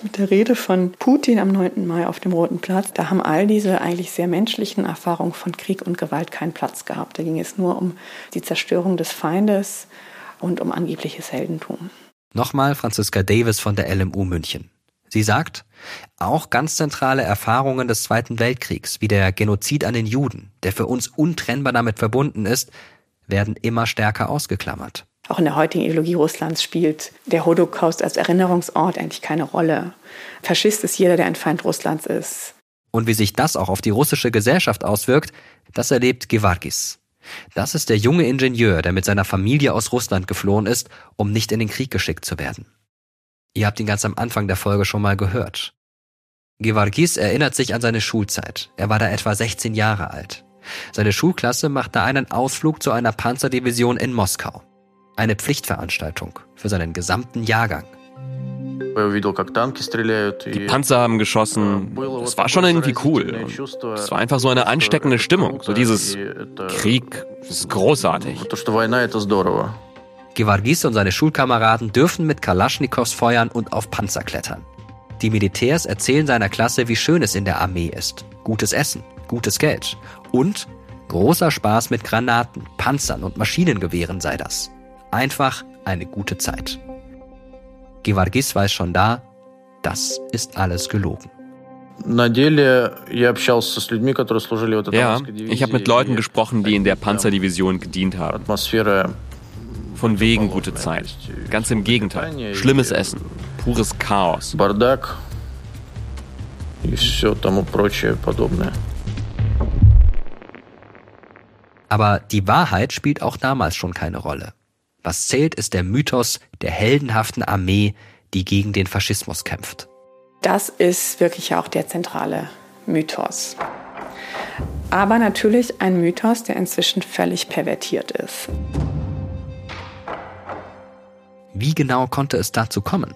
Mit der Rede von Putin am 9. Mai auf dem Roten Platz, da haben all diese eigentlich sehr menschlichen Erfahrungen von Krieg und Gewalt keinen Platz gehabt. Da ging es nur um die Zerstörung des Feindes und um angebliches Heldentum. Nochmal Franziska Davis von der LMU München. Sie sagt, auch ganz zentrale Erfahrungen des Zweiten Weltkriegs, wie der Genozid an den Juden, der für uns untrennbar damit verbunden ist, werden immer stärker ausgeklammert. Auch in der heutigen Ideologie Russlands spielt der Holocaust als Erinnerungsort eigentlich keine Rolle. Faschist ist jeder, der ein Feind Russlands ist. Und wie sich das auch auf die russische Gesellschaft auswirkt, das erlebt Gewargis. Das ist der junge Ingenieur, der mit seiner Familie aus Russland geflohen ist, um nicht in den Krieg geschickt zu werden. Ihr habt ihn ganz am Anfang der Folge schon mal gehört. Gewargis erinnert sich an seine Schulzeit. Er war da etwa 16 Jahre alt. Seine Schulklasse machte einen Ausflug zu einer Panzerdivision in Moskau. Eine Pflichtveranstaltung für seinen gesamten Jahrgang. Die Panzer haben geschossen. Das war schon irgendwie cool. Es war einfach so eine ansteckende Stimmung. So dieses Krieg ist großartig. Gewargis und seine Schulkameraden dürfen mit Kalaschnikows feuern und auf Panzer klettern. Die Militärs erzählen seiner Klasse, wie schön es in der Armee ist. Gutes Essen, gutes Geld und großer Spaß mit Granaten, Panzern und Maschinengewehren sei das. Einfach eine gute Zeit. Gewargis weiß schon da, das ist alles gelogen. Ja, ich habe mit Leuten gesprochen, die in der Panzerdivision gedient haben. Von wegen gute Zeit. Ganz im Gegenteil. Schlimmes Essen. Pures Chaos. Aber die Wahrheit spielt auch damals schon keine Rolle. Was zählt, ist der Mythos der heldenhaften Armee, die gegen den Faschismus kämpft. Das ist wirklich auch der zentrale Mythos. Aber natürlich ein Mythos, der inzwischen völlig pervertiert ist. Wie genau konnte es dazu kommen?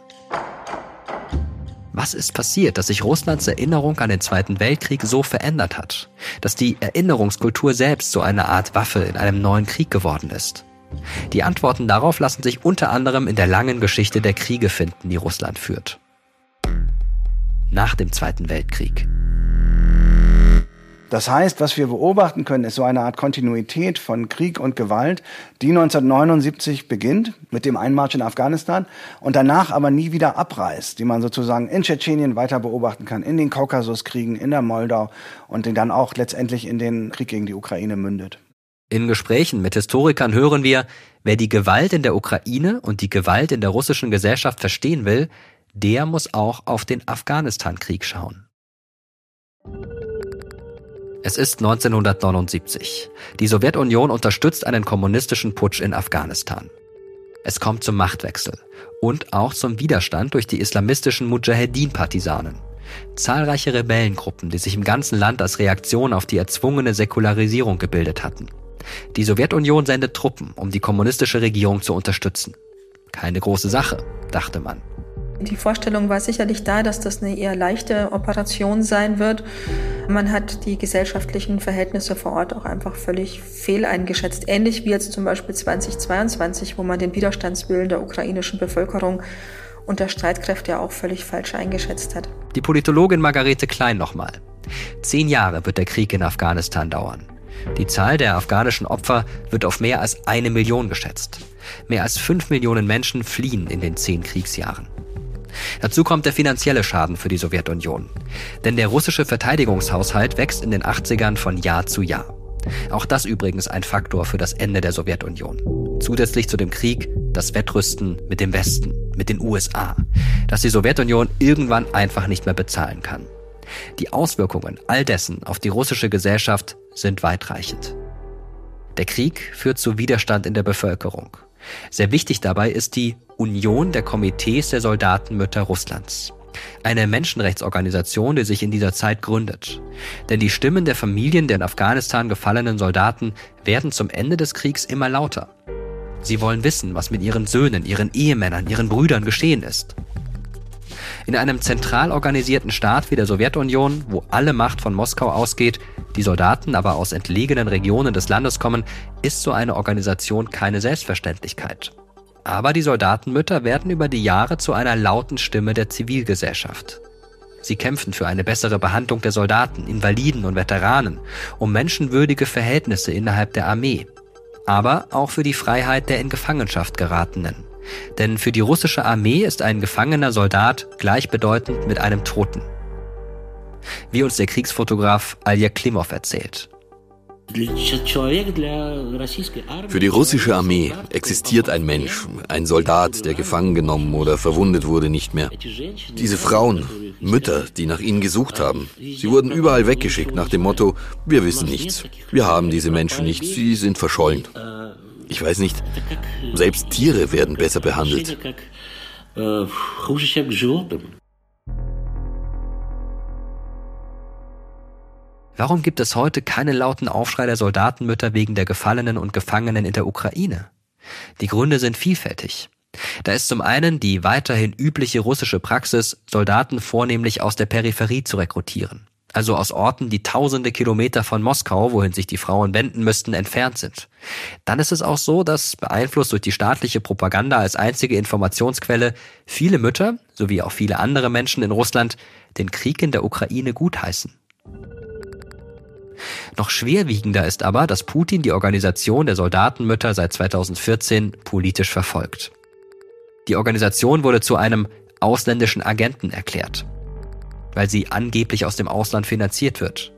Was ist passiert, dass sich Russlands Erinnerung an den Zweiten Weltkrieg so verändert hat, dass die Erinnerungskultur selbst so eine Art Waffe in einem neuen Krieg geworden ist? Die Antworten darauf lassen sich unter anderem in der langen Geschichte der Kriege finden, die Russland führt. Nach dem Zweiten Weltkrieg. Das heißt, was wir beobachten können, ist so eine Art Kontinuität von Krieg und Gewalt, die 1979 beginnt mit dem Einmarsch in Afghanistan und danach aber nie wieder abreißt, die man sozusagen in Tschetschenien weiter beobachten kann, in den Kaukasuskriegen, in der Moldau und den dann auch letztendlich in den Krieg gegen die Ukraine mündet. In Gesprächen mit Historikern hören wir, wer die Gewalt in der Ukraine und die Gewalt in der russischen Gesellschaft verstehen will, der muss auch auf den Afghanistan-Krieg schauen. Es ist 1979. Die Sowjetunion unterstützt einen kommunistischen Putsch in Afghanistan. Es kommt zum Machtwechsel und auch zum Widerstand durch die islamistischen Mujahedin-Partisanen. Zahlreiche Rebellengruppen, die sich im ganzen Land als Reaktion auf die erzwungene Säkularisierung gebildet hatten. Die Sowjetunion sendet Truppen, um die kommunistische Regierung zu unterstützen. Keine große Sache, dachte man. Die Vorstellung war sicherlich da, dass das eine eher leichte Operation sein wird. Man hat die gesellschaftlichen Verhältnisse vor Ort auch einfach völlig fehleingeschätzt. Ähnlich wie jetzt zum Beispiel 2022, wo man den Widerstandswillen der ukrainischen Bevölkerung und der Streitkräfte ja auch völlig falsch eingeschätzt hat. Die Politologin Margarete Klein nochmal. Zehn Jahre wird der Krieg in Afghanistan dauern. Die Zahl der afghanischen Opfer wird auf mehr als eine Million geschätzt. Mehr als fünf Millionen Menschen fliehen in den zehn Kriegsjahren. Dazu kommt der finanzielle Schaden für die Sowjetunion. Denn der russische Verteidigungshaushalt wächst in den 80ern von Jahr zu Jahr. Auch das übrigens ein Faktor für das Ende der Sowjetunion. Zusätzlich zu dem Krieg das Wettrüsten mit dem Westen, mit den USA, das die Sowjetunion irgendwann einfach nicht mehr bezahlen kann. Die Auswirkungen all dessen auf die russische Gesellschaft sind weitreichend. Der Krieg führt zu Widerstand in der Bevölkerung. Sehr wichtig dabei ist die Union der Komitees der Soldatenmütter Russlands. Eine Menschenrechtsorganisation, die sich in dieser Zeit gründet. Denn die Stimmen der Familien der in Afghanistan gefallenen Soldaten werden zum Ende des Kriegs immer lauter. Sie wollen wissen, was mit ihren Söhnen, ihren Ehemännern, ihren Brüdern geschehen ist. In einem zentral organisierten Staat wie der Sowjetunion, wo alle Macht von Moskau ausgeht, die Soldaten aber aus entlegenen Regionen des Landes kommen, ist so eine Organisation keine Selbstverständlichkeit. Aber die Soldatenmütter werden über die Jahre zu einer lauten Stimme der Zivilgesellschaft. Sie kämpfen für eine bessere Behandlung der Soldaten, Invaliden und Veteranen, um menschenwürdige Verhältnisse innerhalb der Armee, aber auch für die Freiheit der in Gefangenschaft geratenen. Denn für die russische Armee ist ein gefangener Soldat gleichbedeutend mit einem Toten. Wie uns der Kriegsfotograf Alja Klimov erzählt. Für die russische Armee existiert ein Mensch, ein Soldat, der gefangen genommen oder verwundet wurde, nicht mehr. Diese Frauen, Mütter, die nach ihnen gesucht haben, sie wurden überall weggeschickt nach dem Motto, wir wissen nichts, wir haben diese Menschen nicht, sie sind verschollen. Ich weiß nicht, selbst Tiere werden besser behandelt. Warum gibt es heute keinen lauten Aufschrei der Soldatenmütter wegen der Gefallenen und Gefangenen in der Ukraine? Die Gründe sind vielfältig. Da ist zum einen die weiterhin übliche russische Praxis, Soldaten vornehmlich aus der Peripherie zu rekrutieren also aus Orten, die tausende Kilometer von Moskau, wohin sich die Frauen wenden müssten, entfernt sind. Dann ist es auch so, dass beeinflusst durch die staatliche Propaganda als einzige Informationsquelle viele Mütter, sowie auch viele andere Menschen in Russland, den Krieg in der Ukraine gutheißen. Noch schwerwiegender ist aber, dass Putin die Organisation der Soldatenmütter seit 2014 politisch verfolgt. Die Organisation wurde zu einem ausländischen Agenten erklärt weil sie angeblich aus dem Ausland finanziert wird.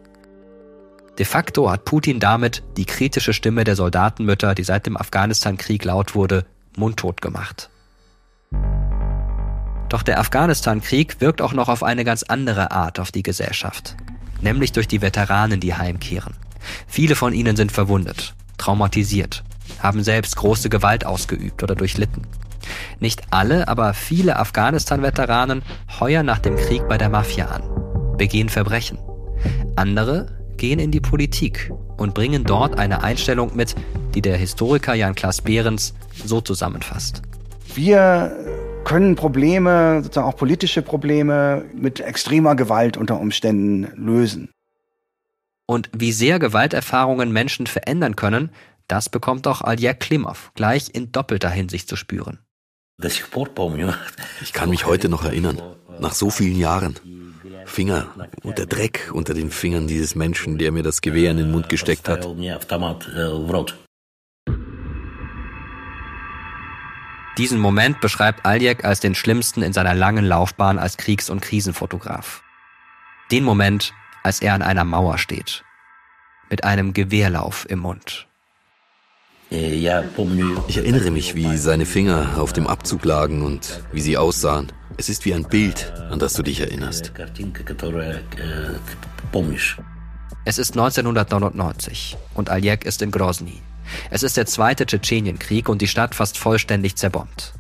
De facto hat Putin damit die kritische Stimme der Soldatenmütter, die seit dem Afghanistan-Krieg laut wurde, mundtot gemacht. Doch der Afghanistan-Krieg wirkt auch noch auf eine ganz andere Art auf die Gesellschaft, nämlich durch die Veteranen, die heimkehren. Viele von ihnen sind verwundet. traumatisiert, haben selbst große Gewalt ausgeübt oder durchlitten. Nicht alle, aber viele Afghanistan-Veteranen heuern nach dem Krieg bei der Mafia an, begehen Verbrechen. Andere gehen in die Politik und bringen dort eine Einstellung mit, die der Historiker Jan-Klaas Behrens so zusammenfasst. Wir können Probleme, sozusagen auch politische Probleme, mit extremer Gewalt unter Umständen lösen. Und wie sehr Gewalterfahrungen Menschen verändern können, das bekommt auch Aljek Klimov gleich in doppelter Hinsicht zu spüren. Ich kann mich heute noch erinnern, nach so vielen Jahren. Finger und der Dreck unter den Fingern dieses Menschen, der mir das Gewehr in den Mund gesteckt hat. Diesen Moment beschreibt Aljek als den schlimmsten in seiner langen Laufbahn als Kriegs- und Krisenfotograf. Den Moment, als er an einer Mauer steht, mit einem Gewehrlauf im Mund. Ich erinnere mich, wie seine Finger auf dem Abzug lagen und wie sie aussahen. Es ist wie ein Bild, an das du dich erinnerst. Es ist 1999 und Aljek ist in Grozny. Es ist der zweite Tschetschenienkrieg und die Stadt fast vollständig zerbombt.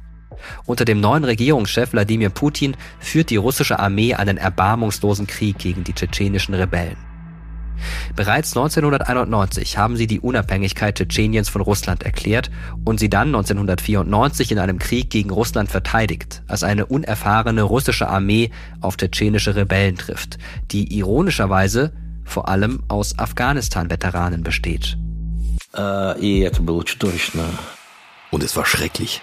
Unter dem neuen Regierungschef Wladimir Putin führt die russische Armee einen erbarmungslosen Krieg gegen die tschetschenischen Rebellen. Bereits 1991 haben sie die Unabhängigkeit Tschetscheniens von Russland erklärt und sie dann 1994 in einem Krieg gegen Russland verteidigt, als eine unerfahrene russische Armee auf tschetschenische Rebellen trifft, die ironischerweise vor allem aus Afghanistan-Veteranen besteht. Und es war schrecklich.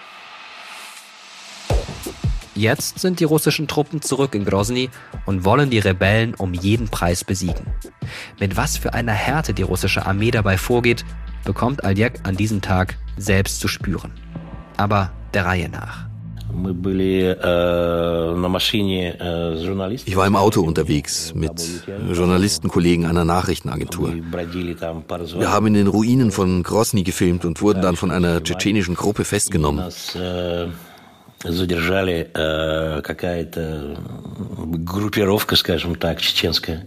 Jetzt sind die russischen Truppen zurück in Grozny und wollen die Rebellen um jeden Preis besiegen. Mit was für einer Härte die russische Armee dabei vorgeht, bekommt Aljek an diesem Tag selbst zu spüren. Aber der Reihe nach. Ich war im Auto unterwegs mit Journalistenkollegen einer Nachrichtenagentur. Wir haben in den Ruinen von Grozny gefilmt und wurden dann von einer tschetschenischen Gruppe festgenommen. задержали э, какая-то группировка, скажем так, чеченская.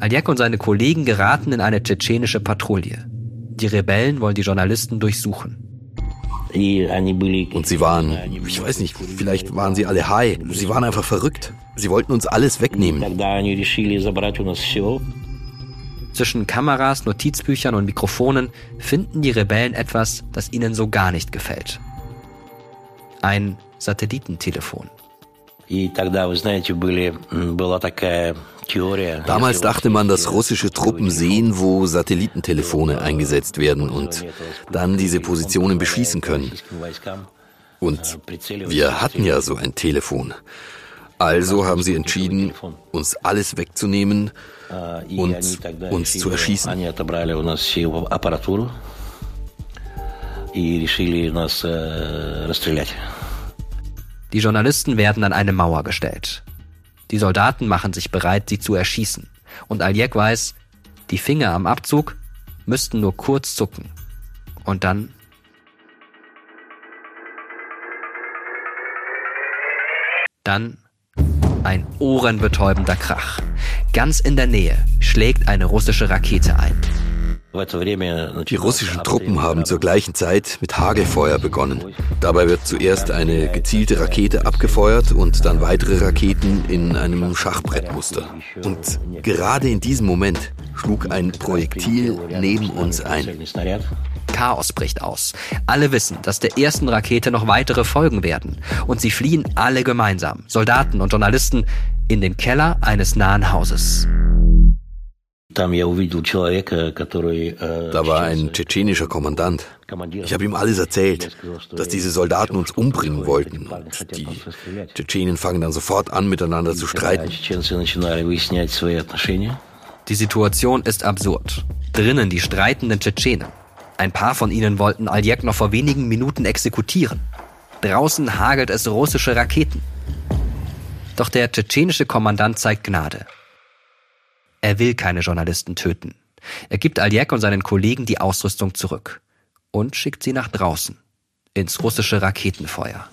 Aljek und seine Kollegen geraten in eine tschetschenische Patrouille. Die Rebellen wollen die Journalisten durchsuchen. Und sie waren, ich weiß nicht, vielleicht waren sie alle high. Sie waren einfach verrückt. Sie wollten uns alles wegnehmen. Zwischen Kameras, Notizbüchern und Mikrofonen finden die Rebellen etwas, das ihnen so gar nicht gefällt. Ein Satellitentelefon. Damals dachte man, dass russische Truppen sehen, wo Satellitentelefone eingesetzt werden und dann diese Positionen beschießen können. Und wir hatten ja so ein Telefon. Also haben sie entschieden, uns alles wegzunehmen und uns zu erschießen. Die Journalisten werden an eine Mauer gestellt. Die Soldaten machen sich bereit, sie zu erschießen. Und Aljek weiß, die Finger am Abzug müssten nur kurz zucken. Und dann Dann ein ohrenbetäubender Krach. Ganz in der Nähe schlägt eine russische Rakete ein. Die russischen Truppen haben zur gleichen Zeit mit Hagelfeuer begonnen. Dabei wird zuerst eine gezielte Rakete abgefeuert und dann weitere Raketen in einem Schachbrettmuster. Und gerade in diesem Moment schlug ein Projektil neben uns ein. Chaos bricht aus. Alle wissen, dass der ersten Rakete noch weitere folgen werden. Und sie fliehen alle gemeinsam, Soldaten und Journalisten, in den Keller eines nahen Hauses. Da war ein tschetschenischer Kommandant. Ich habe ihm alles erzählt, dass diese Soldaten uns umbringen wollten. Und die Tschetschenen fangen dann sofort an, miteinander zu streiten. Die Situation ist absurd. Drinnen die streitenden Tschetschenen. Ein paar von ihnen wollten Aljek noch vor wenigen Minuten exekutieren. Draußen hagelt es russische Raketen. Doch der tschetschenische Kommandant zeigt Gnade. Er will keine Journalisten töten. Er gibt Aljek und seinen Kollegen die Ausrüstung zurück und schickt sie nach draußen, ins russische Raketenfeuer.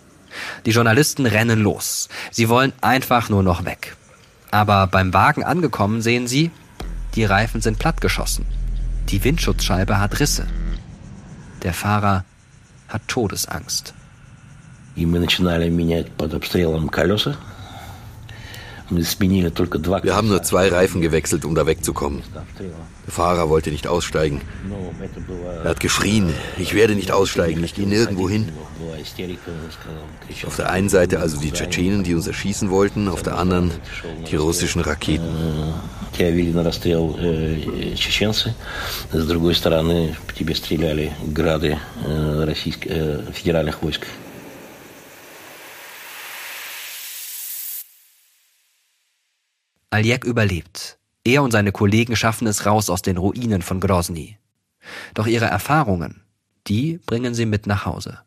Die Journalisten rennen los. Sie wollen einfach nur noch weg. Aber beim Wagen angekommen sehen sie, die Reifen sind plattgeschossen. Die Windschutzscheibe hat Risse. Der Fahrer hat Todesangst. Wir haben nur zwei Reifen gewechselt, um da wegzukommen. Der Fahrer wollte nicht aussteigen. Er hat geschrien, ich werde nicht aussteigen, ich gehe nirgendwo hin. Auf der einen Seite also die Tschetschenen, die uns erschießen wollten, auf der anderen die russischen Raketen. тебя на расстрел э, чеченцы, с другой стороны по тебе стреляли грады э, российских, э, федеральных войск. Aljek überlebt. Er und seine Kollegen schaffen es raus aus den Ruinen von Grozny. Doch ihre Erfahrungen, die bringen sie mit nach Hause.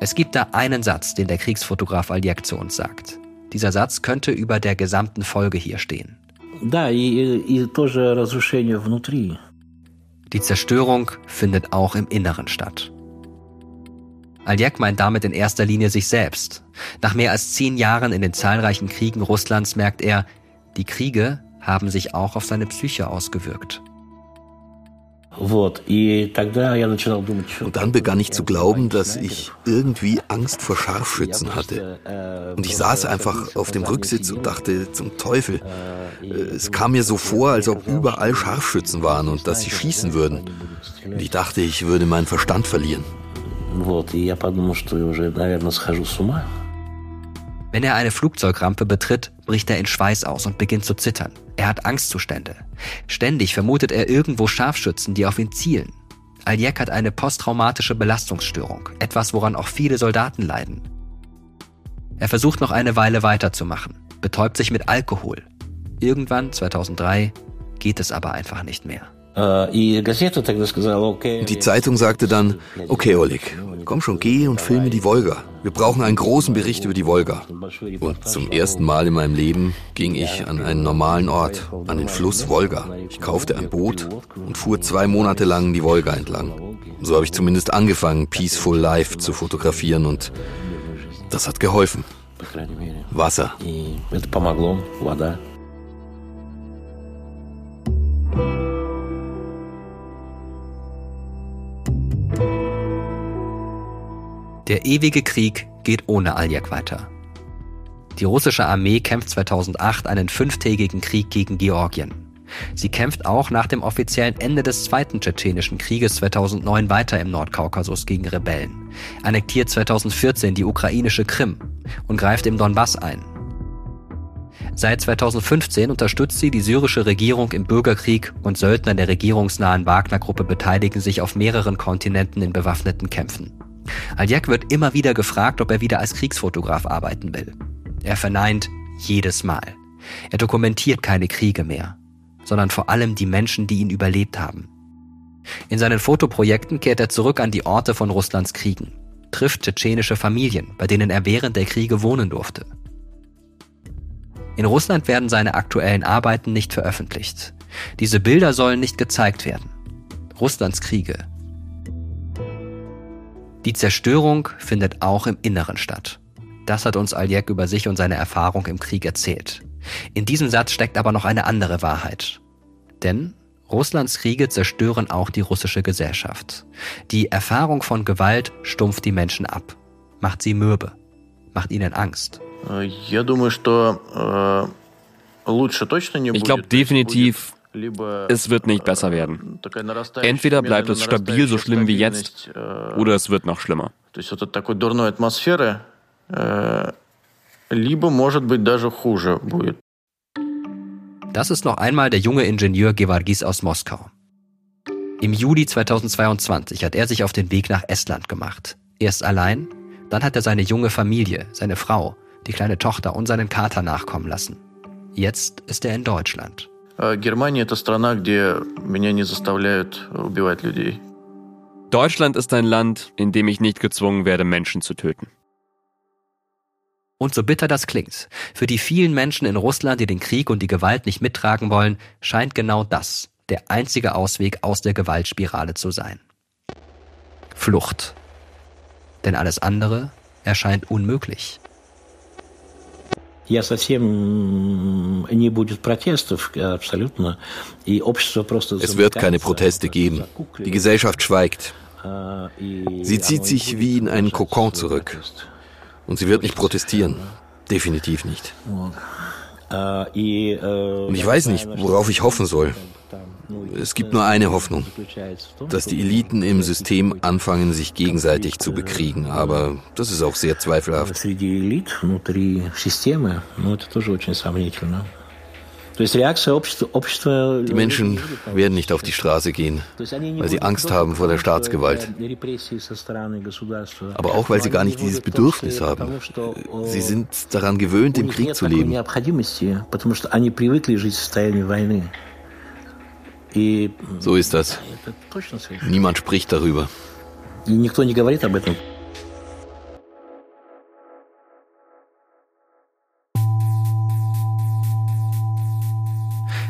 Es gibt da einen Satz, den der Kriegsfotograf Aljek zu uns sagt. Dieser Satz könnte über der gesamten Folge hier stehen. Die Zerstörung findet auch im Inneren statt. Aljek meint damit in erster Linie sich selbst. Nach mehr als zehn Jahren in den zahlreichen Kriegen Russlands merkt er, die Kriege haben sich auch auf seine Psyche ausgewirkt. Und dann begann ich zu glauben, dass ich irgendwie Angst vor Scharfschützen hatte. Und ich saß einfach auf dem Rücksitz und dachte, zum Teufel. Es kam mir so vor, als ob überall Scharfschützen waren und dass sie schießen würden. Und ich dachte, ich würde meinen Verstand verlieren. Wenn er eine Flugzeugrampe betritt, bricht er in Schweiß aus und beginnt zu zittern. Er hat Angstzustände. Ständig vermutet er irgendwo Scharfschützen, die auf ihn zielen. Aljek hat eine posttraumatische Belastungsstörung, etwas, woran auch viele Soldaten leiden. Er versucht noch eine Weile weiterzumachen, betäubt sich mit Alkohol. Irgendwann, 2003, geht es aber einfach nicht mehr. Die Zeitung sagte dann, okay Oleg, komm schon, geh und filme die Wolga. Wir brauchen einen großen Bericht über die Wolga. Und zum ersten Mal in meinem Leben ging ich an einen normalen Ort, an den Fluss Wolga. Ich kaufte ein Boot und fuhr zwei Monate lang die Wolga entlang. So habe ich zumindest angefangen, Peaceful Life zu fotografieren und das hat geholfen. Wasser. Der ewige Krieg geht ohne Aljak weiter. Die russische Armee kämpft 2008 einen fünftägigen Krieg gegen Georgien. Sie kämpft auch nach dem offiziellen Ende des Zweiten Tschetschenischen Krieges 2009 weiter im Nordkaukasus gegen Rebellen, annektiert 2014 die ukrainische Krim und greift im Donbass ein. Seit 2015 unterstützt sie die syrische Regierung im Bürgerkrieg und Söldner der regierungsnahen Wagner-Gruppe beteiligen sich auf mehreren Kontinenten in bewaffneten Kämpfen. Aljak wird immer wieder gefragt, ob er wieder als Kriegsfotograf arbeiten will. Er verneint jedes Mal. Er dokumentiert keine Kriege mehr, sondern vor allem die Menschen, die ihn überlebt haben. In seinen Fotoprojekten kehrt er zurück an die Orte von Russlands Kriegen, trifft tschetschenische Familien, bei denen er während der Kriege wohnen durfte. In Russland werden seine aktuellen Arbeiten nicht veröffentlicht. Diese Bilder sollen nicht gezeigt werden. Russlands Kriege die Zerstörung findet auch im Inneren statt. Das hat uns Aljek über sich und seine Erfahrung im Krieg erzählt. In diesem Satz steckt aber noch eine andere Wahrheit. Denn Russlands Kriege zerstören auch die russische Gesellschaft. Die Erfahrung von Gewalt stumpft die Menschen ab, macht sie mürbe, macht ihnen Angst. Ich glaube definitiv, es wird nicht besser werden. Entweder bleibt es stabil so schlimm wie jetzt, oder es wird noch schlimmer. Das ist noch einmal der junge Ingenieur Gevargis aus Moskau. Im Juli 2022 hat er sich auf den Weg nach Estland gemacht. Erst allein, dann hat er seine junge Familie, seine Frau, die kleine Tochter und seinen Kater nachkommen lassen. Jetzt ist er in Deutschland. Германия – это страна, где меня не заставляют убивать людей. Deutschland ist ein Land, in dem ich nicht gezwungen werde, Menschen zu töten. Und so bitter das klingt, für die vielen Menschen in Russland, die den Krieg und die Gewalt nicht mittragen wollen, scheint genau das der einzige Ausweg aus der Gewaltspirale zu sein. Flucht. Denn alles andere erscheint unmöglich. Es wird keine Proteste geben. Die Gesellschaft schweigt. Sie zieht sich wie in einen Kokon zurück. Und sie wird nicht protestieren. Definitiv nicht. Und ich weiß nicht, worauf ich hoffen soll. Es gibt nur eine Hoffnung, dass die Eliten im System anfangen, sich gegenseitig zu bekriegen. Aber das ist auch sehr zweifelhaft. Die Menschen werden nicht auf die Straße gehen, weil sie Angst haben vor der Staatsgewalt. Aber auch, weil sie gar nicht dieses Bedürfnis haben. Sie sind daran gewöhnt, im Krieg zu leben. So ist das. Niemand spricht darüber.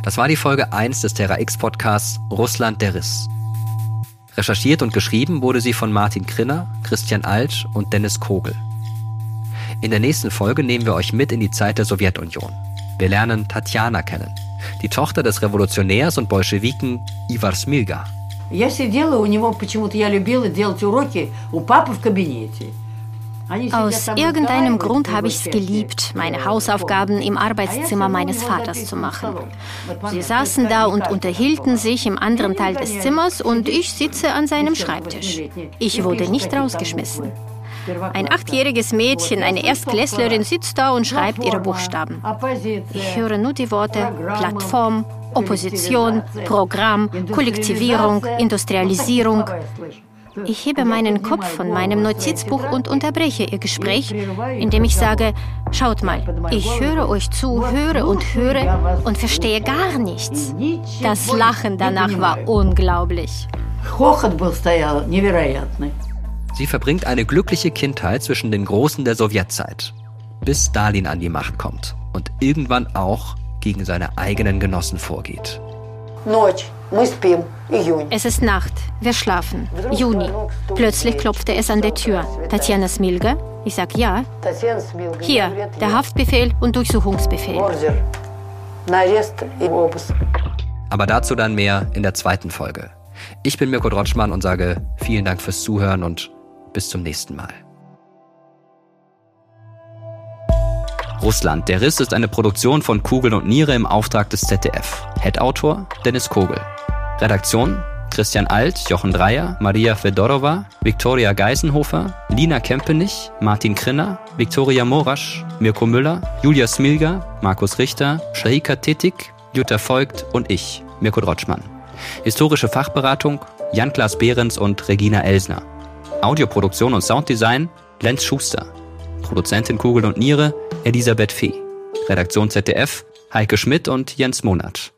Das war die Folge 1 des Terra X Podcasts Russland der Riss. Recherchiert und geschrieben wurde sie von Martin Krinner, Christian Altsch und Dennis Kogel. In der nächsten Folge nehmen wir euch mit in die Zeit der Sowjetunion. Wir lernen Tatjana kennen, die Tochter des Revolutionärs und Bolschewiken Ivar Smilga. Aus irgendeinem Grund habe ich es geliebt, meine Hausaufgaben im Arbeitszimmer meines Vaters zu machen. Sie saßen da und unterhielten sich im anderen Teil des Zimmers und ich sitze an seinem Schreibtisch. Ich wurde nicht rausgeschmissen. Ein achtjähriges Mädchen, eine Erstklässlerin, sitzt da und schreibt ihre Buchstaben. Ich höre nur die Worte Plattform, Opposition, Programm, Kollektivierung, Industrialisierung. Ich hebe meinen Kopf von meinem Notizbuch und unterbreche ihr Gespräch, indem ich sage, schaut mal, ich höre euch zu, höre und höre und verstehe gar nichts. Das Lachen danach war unglaublich. Sie verbringt eine glückliche Kindheit zwischen den Großen der Sowjetzeit, bis Stalin an die Macht kommt und irgendwann auch gegen seine eigenen Genossen vorgeht. Es ist Nacht, wir schlafen. Juni. Plötzlich klopfte es an der Tür. Tatjana Smilge? Ich sag ja. Hier, der Haftbefehl und Durchsuchungsbefehl. Aber dazu dann mehr in der zweiten Folge. Ich bin Mirko Drotschmann und sage vielen Dank fürs Zuhören und bis zum nächsten Mal. Russland. Der Riss ist eine Produktion von Kugel und Niere im Auftrag des ZDF. Head-Autor Dennis Kogel. Redaktion Christian Alt, Jochen Dreier, Maria Fedorova, Viktoria Geisenhofer, Lina Kempenich, Martin Krinner, Viktoria Morasch, Mirko Müller, Julia Smilger, Markus Richter, Shahika Tetik, Jutta Voigt und ich, Mirko Drotschmann. Historische Fachberatung Jan-Klaas Behrens und Regina Elsner. Audioproduktion und Sounddesign Lenz Schuster. Produzentin Kugel und Niere Elisabeth Fee. Redaktion ZDF Heike Schmidt und Jens Monat.